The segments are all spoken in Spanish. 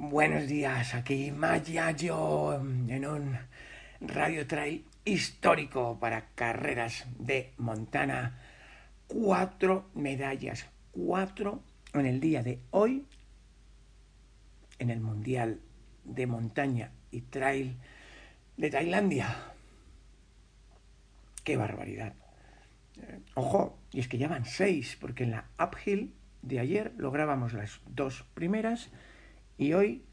Buenos días, aquí Maya yo en un radio trail histórico para carreras de Montana. Cuatro medallas, cuatro en el día de hoy en el Mundial de Montaña y Trail de Tailandia. ¡Qué barbaridad! Eh, ojo, y es que ya van seis, porque en la uphill de ayer lográbamos las dos primeras y hoy,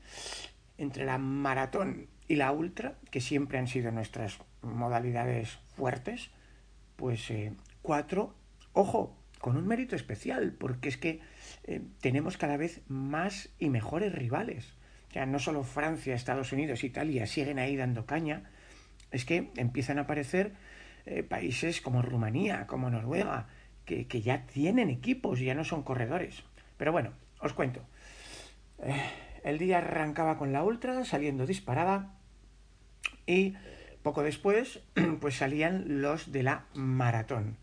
entre la maratón y la ultra, que siempre han sido nuestras modalidades fuertes, pues eh, cuatro, ojo, con un mérito especial, porque es que eh, tenemos cada vez más y mejores rivales. O sea, no solo Francia, Estados Unidos, Italia siguen ahí dando caña, es que empiezan a aparecer eh, países como Rumanía, como Noruega, que, que, ya tienen equipos, ya no son corredores. Pero bueno, os cuento. El día arrancaba con la ultra, saliendo disparada y poco después pues salían los de la maratón.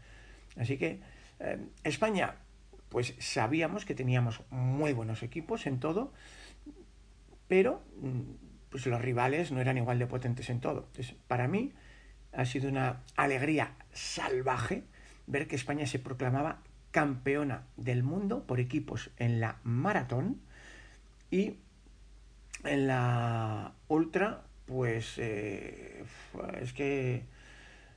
Así que eh, España, pues sabíamos que teníamos muy buenos equipos en todo, pero mm, pues los rivales no eran igual de potentes en todo. Entonces, para mí ha sido una alegría salvaje ver que España se proclamaba campeona del mundo por equipos en la maratón y en la Ultra, pues eh, es que,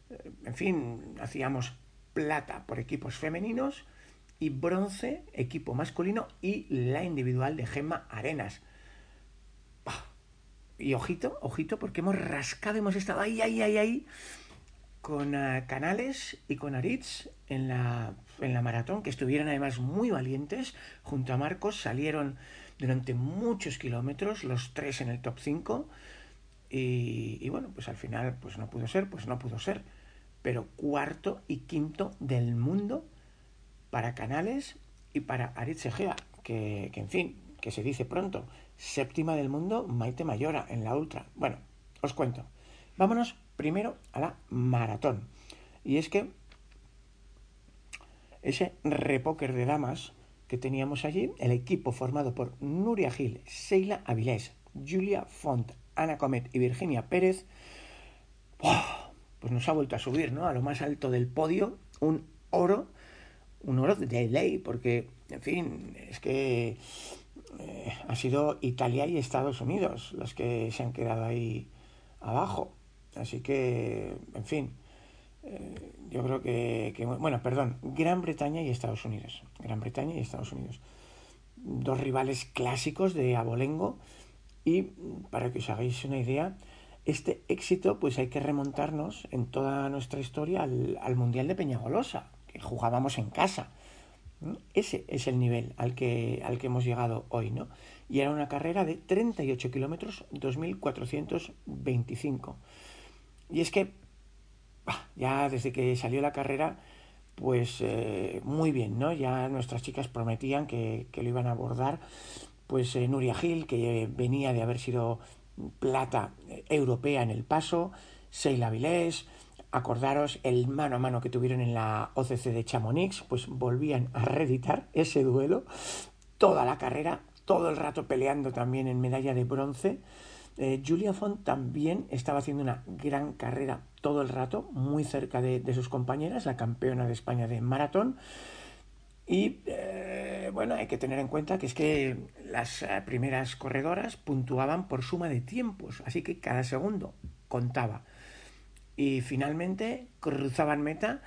eh, en fin, hacíamos plata por equipos femeninos y bronce, equipo masculino y la individual de Gemma Arenas. Y ojito, ojito, porque hemos rascado, hemos estado ahí, ahí, ahí, ahí, con uh, Canales y con Aritz en la, en la maratón, que estuvieron además muy valientes. Junto a Marcos salieron durante muchos kilómetros, los tres en el top 5. Y, y, bueno, pues al final pues no pudo ser, pues no pudo ser. Pero cuarto y quinto del mundo para Canales y para Aritz Egea, que, que en fin, que se dice pronto, séptima del mundo Maite Mayora en la ultra. Bueno, os cuento. Vámonos primero a la maratón. Y es que ese repóker de damas que teníamos allí, el equipo formado por Nuria Gil, Seila Avilés, Julia Font, Ana Comet y Virginia Pérez, pues nos ha vuelto a subir, ¿no? A lo más alto del podio, un oro, un oro de ley, porque, en fin, es que eh, ha sido Italia y Estados Unidos los que se han quedado ahí abajo. Así que, en fin, eh, yo creo que, que, bueno, perdón, Gran Bretaña y Estados Unidos. Gran Bretaña y Estados Unidos. Dos rivales clásicos de abolengo y para que os hagáis una idea, este éxito pues hay que remontarnos en toda nuestra historia al, al Mundial de Peñagolosa, que jugábamos en casa. Ese es el nivel al que, al que hemos llegado hoy, ¿no? Y era una carrera de 38 kilómetros, 2.425. Y es que ya desde que salió la carrera, pues eh, muy bien, ¿no? Ya nuestras chicas prometían que, que lo iban a abordar. Pues eh, Nuria Gil, que venía de haber sido plata europea en el paso, Seila Vilés, acordaros el mano a mano que tuvieron en la OCC de Chamonix, pues volvían a reeditar ese duelo, toda la carrera, todo el rato peleando también en medalla de bronce. Eh, Julia Font también estaba haciendo una gran carrera todo el rato, muy cerca de, sus compañeras, la campeona de España de maratón. Y eh, bueno, hay que tener en cuenta que es que las eh, primeras corredoras puntuaban por suma de tiempos, así que cada segundo contaba. Y finalmente cruzaban meta,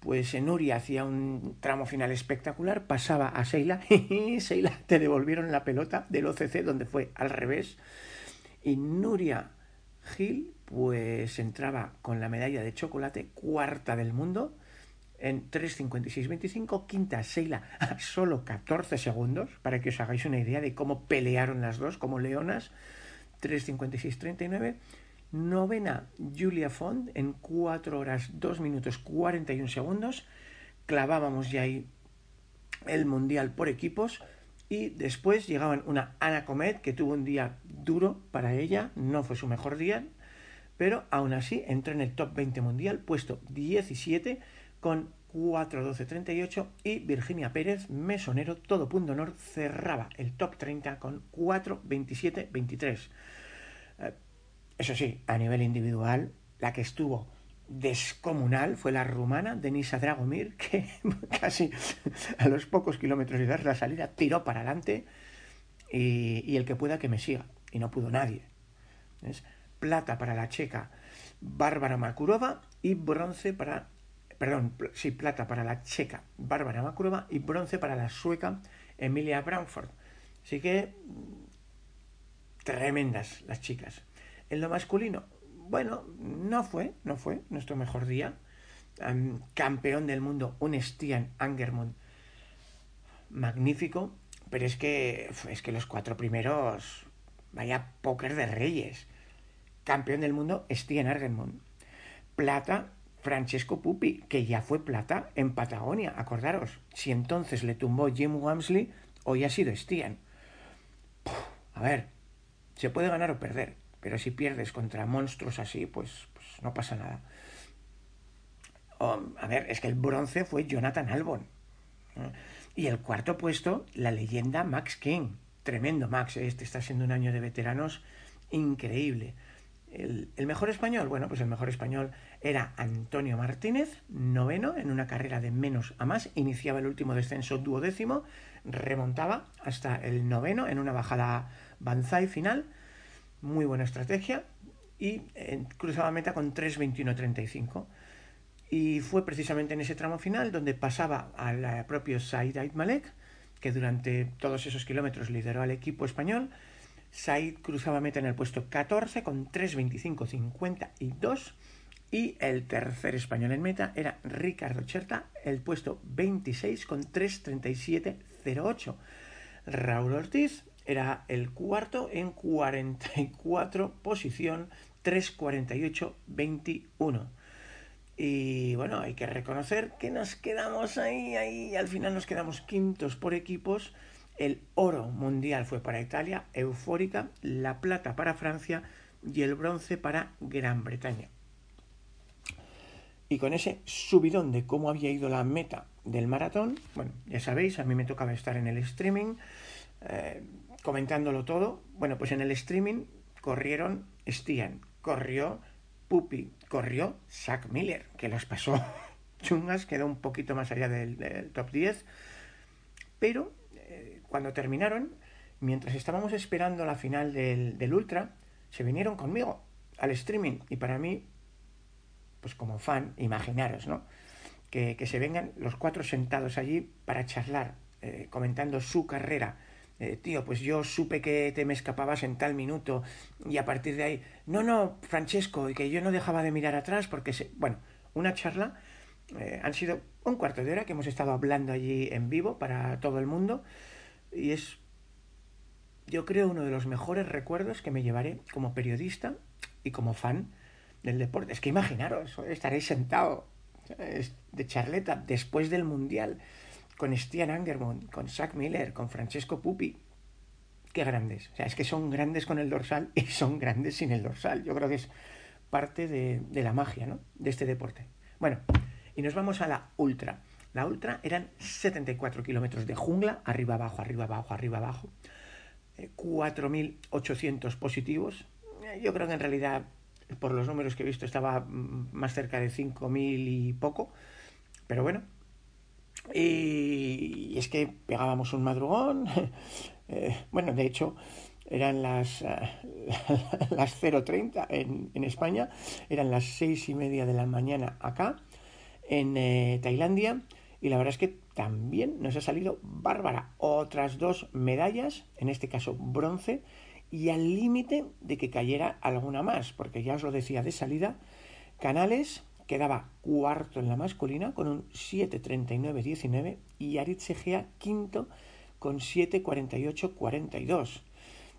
pues Nuria hacía un tramo final espectacular, pasaba a Seila, y Seila te devolvieron la pelota del OCC donde fue al revés y Nuria Gil, pues entraba con la medalla de chocolate cuarta del mundo. en 3.56.25, quinta Seila a solo 14 segundos, para que os hagáis una idea de cómo pelearon las dos como leonas, 3.56.39, novena Julia Font en 4 horas 2 minutos 41 segundos, clavábamos ya ahí el mundial por equipos, y después llegaban una Ana Comet que tuvo un día duro para ella, no fue su mejor día, pero aún así entró en el top 20 mundial, puesto 17 con 4.12.38 y Virginia Pérez, mesonero, todo punto honor, cerraba el top 30 con 4.27.23. Eh, eso sí, a nivel individual, la que estuvo descomunal fue la rumana Denisa Dragomir, que casi a los pocos kilómetros de dar la salida tiró para adelante y, el que pueda que me siga. Y no pudo nadie. ¿Es? Plata para la checa Bárbara Makurova y bronce para... Perdón, sí, plata para la checa Bárbara Makurova y bronce para la sueca Emilia Branford. Así que tremendas las chicas. En lo masculino, bueno, no fue, no fue nuestro mejor día. campeón del mundo, un Stian Angermund magnífico, pero es que, es que los cuatro primeros, vaya póker de reyes. Campeón del mundo, Stian Angermund. Plata, Francesco Pupi, que ya fue plata en Patagonia, acordaros. Si entonces le tumbó Jim Wamsley, hoy ha sido Stian. a ver, se puede ganar o perder. Pero si pierdes contra monstruos así, pues, pues no pasa nada. a ver, es que el bronce fue Jonathan Albon. Y el cuarto puesto, la leyenda Max King. Tremendo Max, este está siendo un año de veteranos increíble. El, mejor español, bueno, pues el mejor español era Antonio Martínez, noveno, en una carrera de menos a más, iniciaba el último descenso duodécimo, remontaba hasta el noveno en una bajada Banzai final, muy buena estrategia y eh, cruzaba meta con 3.21.35. Y fue precisamente en ese tramo final donde pasaba al propio Said Ait Malek, que durante todos esos kilómetros lideró al equipo español. Said cruzaba meta en el puesto 14 con 3.25.52 y el tercer español en meta era Ricardo Cherta, el puesto 26 con 3.37.08. Raúl Ortiz era el cuarto en 44 posición, 3.48.21. Y bueno, hay que reconocer que nos quedamos ahí, ahí, al final nos quedamos quintos por equipos. El oro mundial fue para Italia, eufórica, la plata para Francia y el bronce para Gran Bretaña. Y con ese subidón de cómo había ido la meta del maratón, bueno, ya sabéis, a mí me tocaba estar en el streaming. Eh, comentándolo todo, bueno, pues en el streaming corrieron Stian, corrió Pupi, corrió Zach Miller, que las pasó chungas, quedó un poquito más allá del, top 10, pero eh, cuando terminaron, mientras estábamos esperando la final del, del Ultra, se vinieron conmigo al streaming y para mí, pues como fan, imaginaros, ¿no? Que, que se vengan los cuatro sentados allí para charlar, eh, comentando su carrera, eh, tío, pues yo supe que te me escapabas en tal minuto y a partir de ahí, no, no, Francesco, y que yo no dejaba de mirar atrás porque, se... bueno, una charla, eh, han sido un cuarto de hora que hemos estado hablando allí en vivo para todo el mundo y es, yo creo, uno de los mejores recuerdos que me llevaré como periodista y como fan del deporte. Es que imaginaros, estaréis sentado de charleta después del Mundial con Stian Angermont, con Zach Miller, con Francesco Pupi. Qué grandes. O sea, es que son grandes con el dorsal y son grandes sin el dorsal. Yo creo que es parte de, la magia ¿no? de este deporte. Bueno, y nos vamos a la ultra. La ultra eran 74 kilómetros de jungla, arriba abajo, arriba abajo, arriba abajo. 4.800 eh, positivos. Eh, yo creo que en realidad, por los números que he visto, estaba mm, más cerca de 5.000 y poco. Pero bueno, y, es que pegábamos un madrugón. Eh, bueno, de hecho, eran las, eh, las 0.30 en, en España, eran las seis y media de la mañana acá, en eh, Tailandia, y la verdad es que también nos ha salido bárbara. Otras dos medallas, en este caso bronce, y al límite de que cayera alguna más, porque ya os lo decía de salida, Canales, quedaba cuarto en la masculina con un 7.39.19 y Aritz Egea quinto con 7.48.42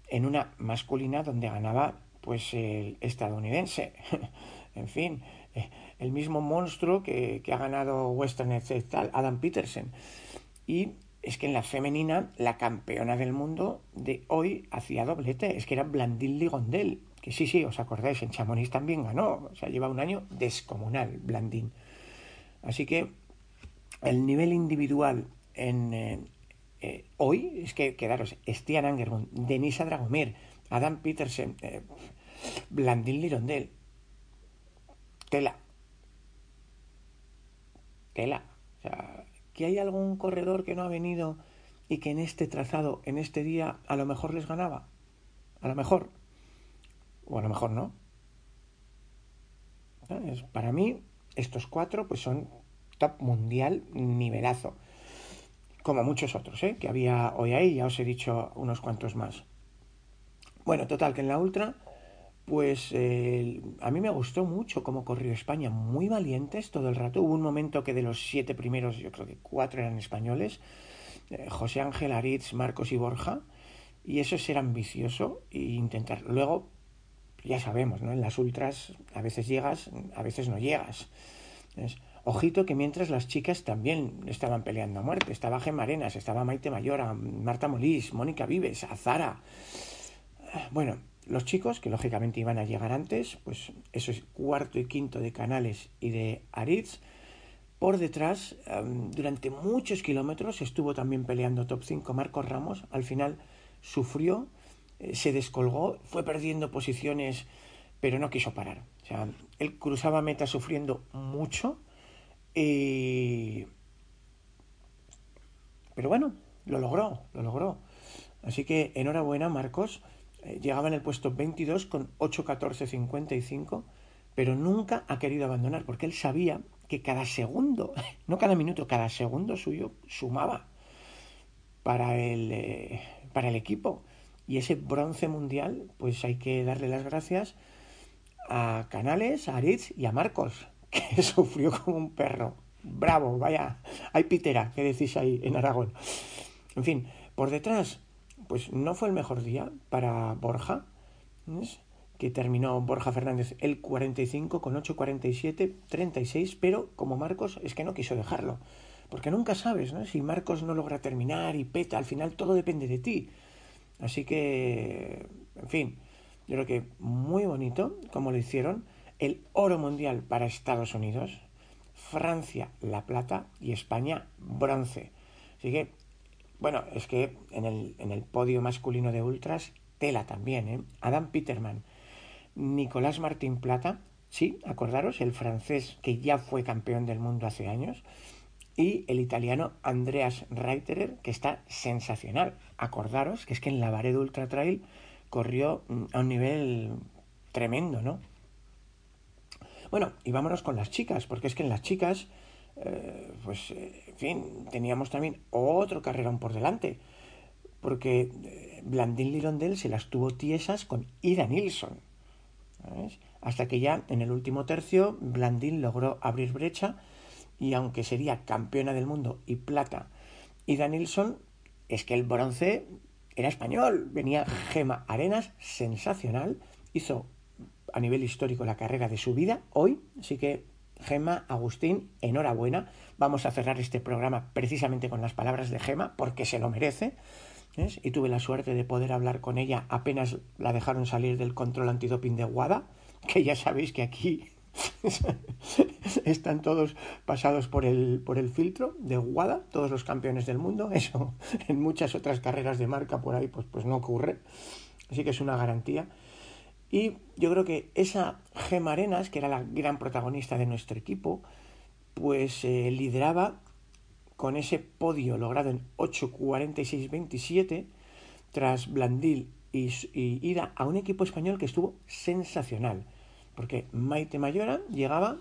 en una masculina donde ganaba pues el estadounidense. en fin, el mismo monstruo que, que ha ganado Western etc. Adam Peterson. Y es que en la femenina la campeona del mundo de hoy hacía doblete, es que era Blandine Ligondel, que sí, sí, os acordáis, en Chamonix también ganó, o sea, lleva un año descomunal Blandín. Así que el nivel individual en, eh, eh, hoy es que, quedaros, Stian Angermund, Denisa Dragomir, Adam Petersen, eh, Blandín Lirondel, tela. Tela. O sea, que hay algún corredor que no ha venido y que en este trazado, en este día, a lo mejor les ganaba. A lo mejor. O a lo mejor no. Para mí, estos cuatro pues son top mundial nivelazo. Como muchos otros, ¿eh? que había hoy ahí, ya os he dicho unos cuantos más. Bueno, total, que en la Ultra, pues a mí me gustó mucho cómo corrió España, muy valientes todo el rato. Hubo un momento que de los siete primeros, yo creo que cuatro eran españoles, eh, José Ángel Aritz, Marcos y Borja, y eso es ser ambicioso e intentar. Luego, ya sabemos, ¿no? En las ultras a veces llegas, a veces no llegas. ojito que mientras las chicas también estaban peleando a muerte. Estaba Gemma Arenas, estaba Maite Mayora, Marta Molís, Mónica Vives, Azara. Bueno, los chicos, que lógicamente iban a llegar antes, pues eso es cuarto y quinto de Canales y de Aritz. Por detrás, durante muchos kilómetros, estuvo también peleando top 5 Marcos Ramos. Al final sufrió, se descolgó, fue perdiendo posiciones, pero no quiso parar. O sea, él cruzaba meta sufriendo mucho. Pero bueno, lo logró, lo logró. Así que enhorabuena, Marcos. Eh, llegaba en el puesto 22 con 8.14.55, pero nunca ha querido abandonar, porque él sabía que cada segundo, no cada minuto, cada segundo suyo sumaba para el, eh, para el equipo. Y ese bronce mundial, pues hay que darle las gracias a Canales, a Aritz y a Marcos, que sufrió como un perro. Bravo, vaya, hay pitera, que decís ahí en Aragón. En fin, por detrás, pues no fue el mejor día para Borja, que terminó Borja Fernández el 45 con 8.47, 36, pero como Marcos es que no quiso dejarlo. Porque nunca sabes, ¿no? Si Marcos no logra terminar y peta, al final todo depende de ti. Así que, en fin, yo creo que muy bonito como lo hicieron. El oro mundial para Estados Unidos, Francia la plata y España bronce. Así que, bueno, es que en el, en el podio masculino de ultras, tela también, ¿eh? Adam Peterman, Nicolás Martín Plata, sí, acordaros, el francés que ya fue campeón del mundo hace años, y el italiano Andreas Reiterer, que está sensacional. Acordaros que es que en la Vared Ultra Trail corrió mm, a un nivel tremendo, ¿no? Bueno, y vámonos con las chicas, porque es que en las chicas, eh, pues, eh, en fin, teníamos también otro carrerón por delante, porque eh, Blandín Lirondel se las tuvo tiesas con Ida Nilsson, Hasta que ya en el último tercio Blandín logró abrir brecha y aunque sería campeona del mundo y plata, y Nilsson, es que el bronce era español, venía Gema Arenas, sensacional, hizo a nivel histórico la carrera de su vida hoy, así que Gema, Agustín, enhorabuena. Vamos a cerrar este programa precisamente con las palabras de Gema, porque se lo merece. Y tuve la suerte de poder hablar con ella apenas la dejaron salir del control antidoping de Guada, que ya sabéis que aquí Están todos pasados por el, por el filtro de Guada, todos los campeones del mundo. Eso en muchas otras carreras de marca por ahí pues, pues no ocurre. Así que es una garantía. Y yo creo que esa Gema Arenas, que era la gran protagonista de nuestro equipo, pues eh, lideraba con ese podio logrado en 8.46.27 tras Blandil y, y ida a un equipo español que estuvo sensacional porque Maite Mayora llegaba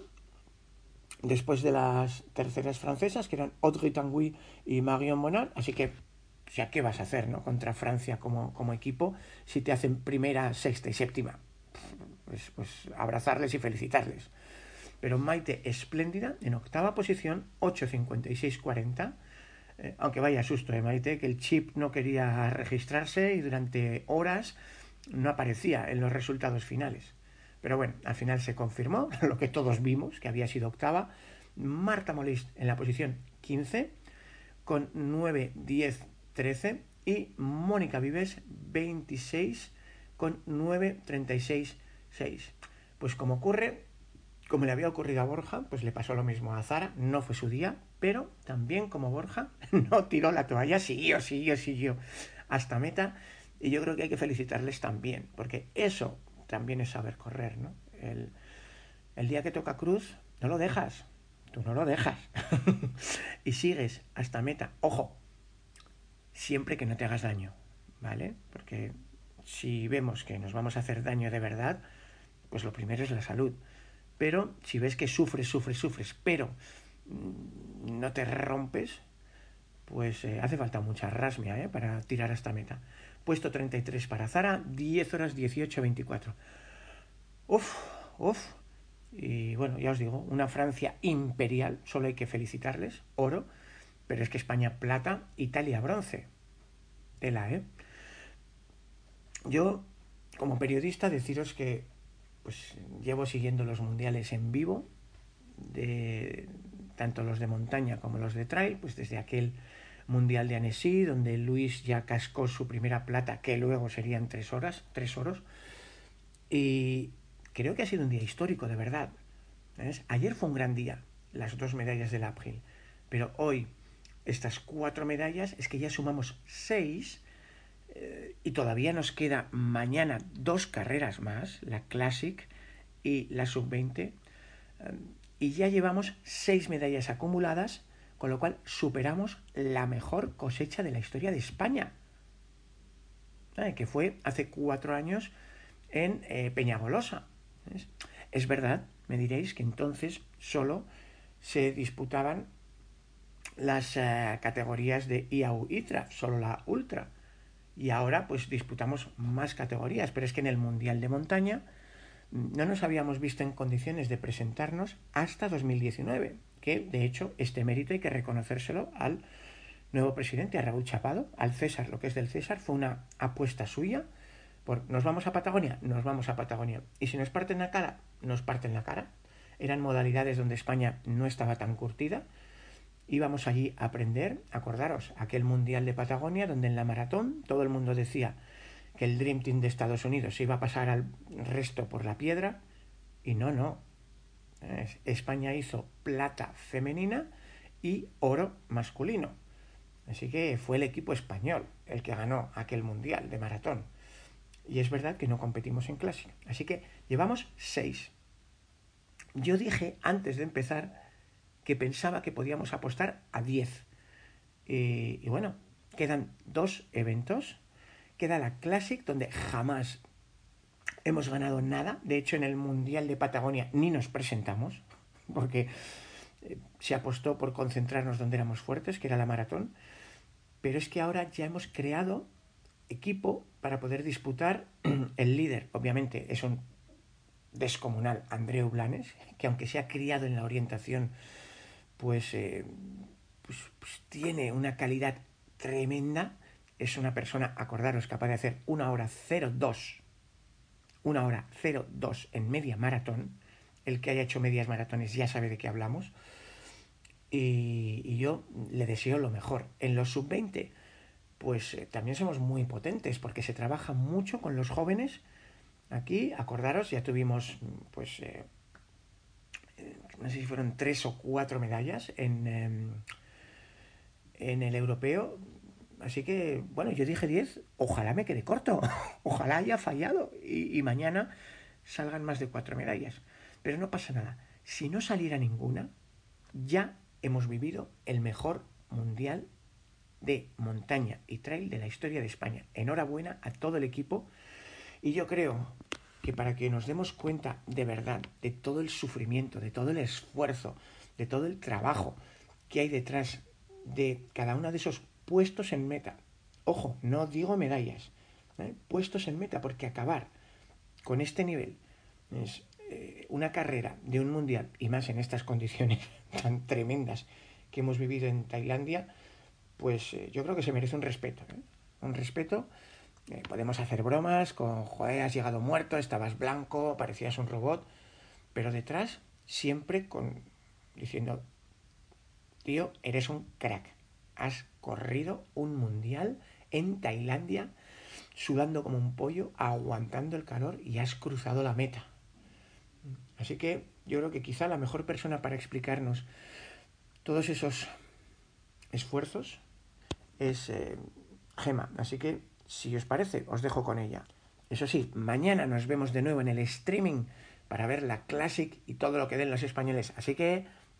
después de las terceras francesas, que eran Audrey Tanguy y Marion Monard, así que, o sea, ¿qué vas a hacer no? contra Francia como, como equipo si te hacen primera, sexta y séptima? Pues, pues abrazarles y felicitarles. Pero Maite espléndida en octava posición, 8.56.40. Eh, aunque vaya susto, ¿eh, Maite? Que el chip no quería registrarse y durante horas no aparecía en los resultados finales. Pero bueno, al final se confirmó lo que todos vimos, que había sido octava. Marta Molist en la posición 15 con 9, 10, 13 y Mónica Vives 26 con 9, 36, 6. Pues como ocurre, como le había ocurrido a Borja, pues le pasó lo mismo a Zara, no fue su día, pero también como Borja no tiró la toalla, siguió, siguió, siguió hasta meta y yo creo que hay que felicitarles también, porque eso también es saber correr, ¿no? El, el día que toca cruz, no lo dejas, tú no lo dejas y sigues hasta meta. Ojo, siempre que no te hagas daño, ¿vale? Porque si vemos que nos vamos a hacer daño de verdad, pues lo primero es la salud. Pero si ves que sufres, sufres, sufres, pero mm, no te rompes, pues eh, hace falta mucha rasmia ¿eh? para tirar hasta meta. Puesto 33 para Zara, 10 horas 18, 24. Uf, uf. Y bueno, ya os digo, una Francia imperial, solo hay que felicitarles, oro, pero es que España plata, Italia bronce. Tela, ¿eh? Yo, como periodista, deciros que pues llevo siguiendo los mundiales en vivo, de tanto los de montaña como los de trail, pues desde aquel mundial de Annecy, donde Luis ya cascó su primera plata, que luego serían tres horas, tres oros. Y creo que ha sido un día histórico, de verdad. Ayer fue un gran día, las dos medallas del uphill, pero hoy estas cuatro medallas es que ya sumamos seis eh, y todavía nos queda mañana dos carreras más, la Classic y la Sub-20, eh, y ya llevamos seis medallas acumuladas, con lo cual superamos la mejor cosecha de la historia de España, que fue hace cuatro años en eh, Peñagolosa. Es verdad, me diréis que entonces solo se disputaban las categorías de IAU ITRA, solo la Ultra. Y ahora pues disputamos más categorías, pero es que en el Mundial de Montaña mm, no nos habíamos visto en condiciones de presentarnos hasta 2019, que de hecho este mérito hay que reconocérselo al nuevo presidente, a Raúl Chapado, al César, lo que es del César, fue una apuesta suya por nos vamos a Patagonia, nos vamos a Patagonia. Y si nos parten la cara, nos parten la cara. Eran modalidades donde España no estaba tan curtida, íbamos allí a aprender, acordaros, aquel Mundial de Patagonia donde en la maratón todo el mundo decía que el Dream Team de Estados Unidos iba a pasar al resto por la piedra y no, no. España hizo plata femenina y oro masculino. Así que fue el equipo español el que ganó aquel Mundial de maratón. Y es verdad que no competimos en clase. Así que llevamos seis. Yo dije antes de empezar que pensaba que podíamos apostar a 10. y bueno, quedan dos eventos. Queda la Classic, donde jamás hemos ganado nada. De hecho, en el Mundial de Patagonia ni nos presentamos, porque eh, se apostó por concentrarnos donde éramos fuertes, que era la maratón. Pero es que ahora ya hemos creado equipo para poder disputar el líder. Obviamente es un descomunal Andreu Blanes, que aunque se ha criado en la orientación pues, eh, pues, pues, tiene una calidad tremenda. Es una persona, acordaros, capaz de hacer una hora 02, una hora 02 en media maratón. El que haya hecho medias maratones ya sabe de qué hablamos. Y, yo le deseo lo mejor. En los sub-20, pues eh, también somos muy potentes porque se trabaja mucho con los jóvenes. Aquí, acordaros, ya tuvimos pues eh, no sé si fueron tres o cuatro medallas en, em, en el europeo. Así que, bueno, yo dije 10, ojalá me quede corto, ojalá haya fallado y, y, mañana salgan más de cuatro medallas. Pero no pasa nada, si no saliera ninguna, ya hemos vivido el mejor mundial de montaña y trail de la historia de España. Enhorabuena a todo el equipo y yo creo que para que nos demos cuenta de verdad de todo el sufrimiento, de todo el esfuerzo, de todo el trabajo que hay detrás de cada uno de esos puestos en meta. Ojo, no digo medallas, ¿eh? puestos en meta, porque acabar con este nivel es eh, una carrera de un mundial, y más en estas condiciones tan tremendas que hemos vivido en Tailandia, pues eh, yo creo que se merece un respeto. Un respeto. Podemos hacer bromas con, joder, has llegado muerto, estabas blanco, parecías un robot, pero detrás siempre con diciendo, tío, eres un crack. Has corrido un mundial en Tailandia sudando como un pollo, aguantando el calor y has cruzado la meta. Así que yo creo que quizá la mejor persona para explicarnos todos esos esfuerzos es eh, Gema. Así que, si os parece, os dejo con ella. Eso sí, mañana nos vemos de nuevo en el streaming para ver la Classic y todo lo que den los españoles. Así que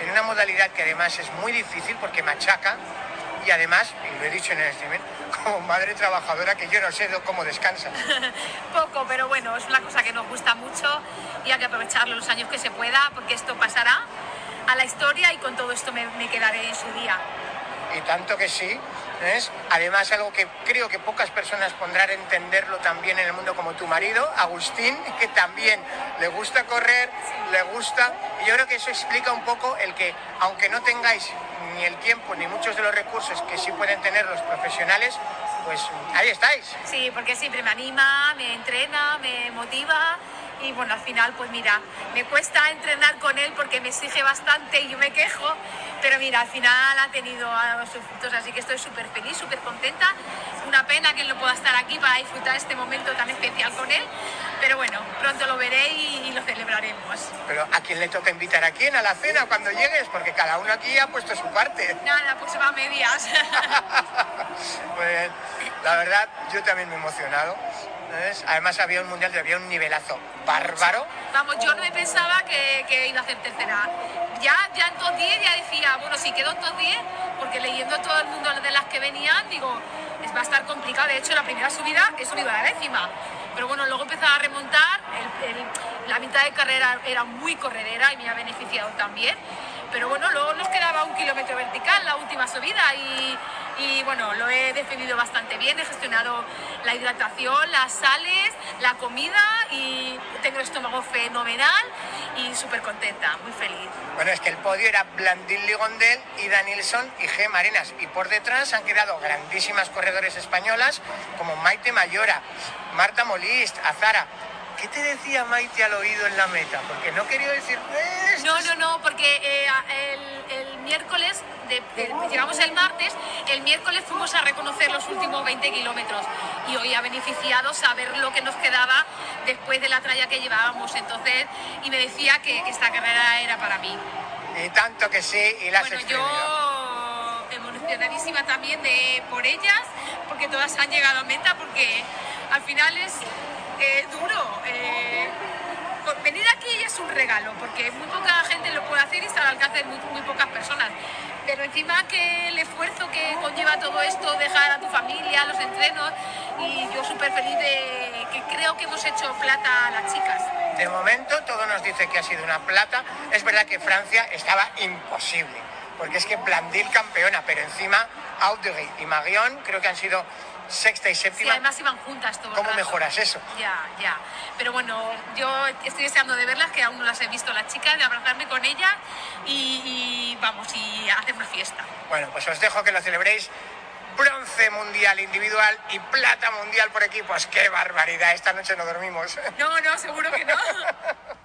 en una modalidad que además es muy difícil porque machaca y además, y lo he dicho en el streaming, como madre trabajadora que yo no sé cómo descansa. Poco, pero bueno, es una cosa que nos gusta mucho y hay que aprovecharlo los años que se pueda porque esto pasará a la historia y con todo esto me, me quedaré en su día. Y tanto que sí, es además algo que creo que pocas personas pondrán a entenderlo también en el mundo como tu marido, Agustín, que también le gusta correr, le gusta, y yo creo que eso explica un poco el que, aunque no tengáis ni el tiempo ni muchos de los recursos que sí pueden tener los profesionales, pues ahí estáis. Sí, porque siempre me anima, me entrena, me motiva y bueno, al final pues mira, me cuesta entrenar con él porque me exige bastante y yo me quejo, pero mira, al final ha tenido sus frutos, así que estoy súper feliz, súper contenta. Una pena que él no pueda estar aquí para disfrutar este momento tan especial con él, pero bueno, pronto lo veré y, lo celebraremos. Pero ¿a quién le toca invitar a quién a la cena cuando llegues? Porque cada uno aquí ha puesto su parte. Nada, pues va a medias. pues la verdad, yo también me he emocionado. Además había un mundial, había un nivelazo bárbaro. Vamos, yo no me pensaba que, iba a hacer tercera. Ya, ya en top 10 ya decía, bueno, si quedo en top 10, porque leyendo todo el mundo de las que venían, digo, es, va a estar complicado. De hecho, la primera subida he subido a la décima. Pero bueno, luego empezaba a remontar, la mitad de carrera era muy corredera y me ha beneficiado también. Pero bueno, luego nos quedaba un kilómetro vertical, la última subida, y, y bueno, lo he defendido bastante bien, he gestionado la hidratación, las sales, la comida y tengo el estómago fenomenal y súper contenta, muy feliz. Bueno, es que el podio era Blandín Ligondel, Ida Nilsson y G. Marinas y por detrás han quedado grandísimas corredores españolas como Maite Mayora, Marta Molist, Azara. ¿Qué te decía Maite al oído en la meta? Porque no quería decir... No, no, no, porque eh, el, miércoles, llegamos el martes, el miércoles fuimos a reconocer los últimos 20 kilómetros y hoy ha beneficiado saber lo que nos quedaba después de la tralla que llevábamos. Entonces, y me decía que, esta carrera era para mí. Y tanto que sí, y las Bueno, yo emocionadísima también de, por ellas, porque todas han llegado a meta, porque al final es eh, duro. Venir aquí es un regalo, porque muy poca gente lo puede hacer y está al alcance de muy, pocas personas. Pero encima que el esfuerzo que conlleva todo esto, dejar a tu familia, los entrenos, y yo súper feliz de que creo que hemos hecho plata a las chicas. De momento todo nos dice que ha sido una plata. Es verdad que Francia estaba imposible, porque es que Blandil campeona, pero encima Audrey y Marion creo que han sido sexta y séptima. Sí, además iban juntas todo ¿Cómo mejoras eso? Ya, ya. Pero bueno, yo estoy deseando de verlas, que aún no las he visto las chicas, de abrazarme con ellas y, vamos, y hacer una fiesta. Bueno, pues os dejo que lo celebréis. Bronce mundial individual y plata mundial por equipos. ¡Qué barbaridad! Esta noche no dormimos. No, no, seguro que no.